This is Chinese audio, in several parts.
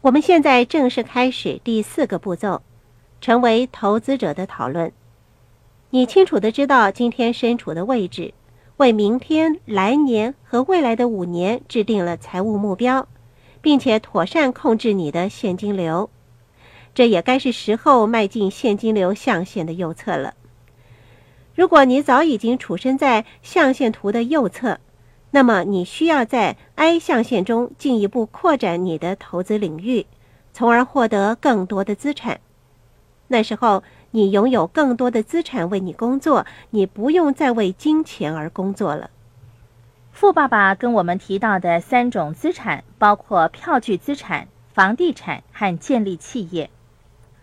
我们现在正式开始第四个步骤，成为投资者的讨论。你清楚的知道今天身处的位置，为明天、来年和未来的五年制定了财务目标，并且妥善控制你的现金流。这也该是时候迈进现金流象限的右侧了。如果你早已经处身在象限图的右侧，那么你需要在 I 象限中进一步扩展你的投资领域，从而获得更多的资产。那时候，你拥有更多的资产为你工作，你不用再为金钱而工作了。富爸爸跟我们提到的三种资产包括票据资产、房地产和建立企业。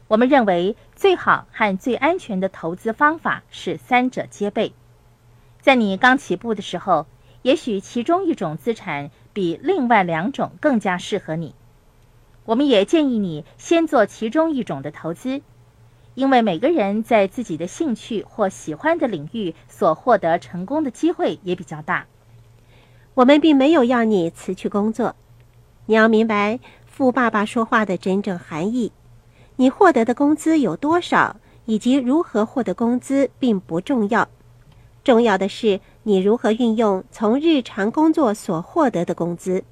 我们认为最好和最安全的投资方法是三者皆备。在你刚起步的时候。也许其中一种资产比另外两种更加适合你。我们也建议你先做其中一种的投资，因为每个人在自己的兴趣或喜欢的领域所获得成功的机会也比较大。我们并没有要你辞去工作，你要明白富爸爸说话的真正含义。你获得的工资有多少，以及如何获得工资并不重要。重要的是你如何运用从日常工作所获得的工资。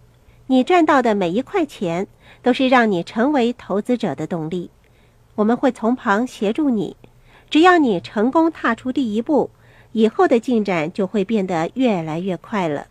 你赚到的每一块钱都是让你成为投资者的动力。我们会从旁协助你，只要你成功踏出第一步，以后的进展就会变得越来越快了。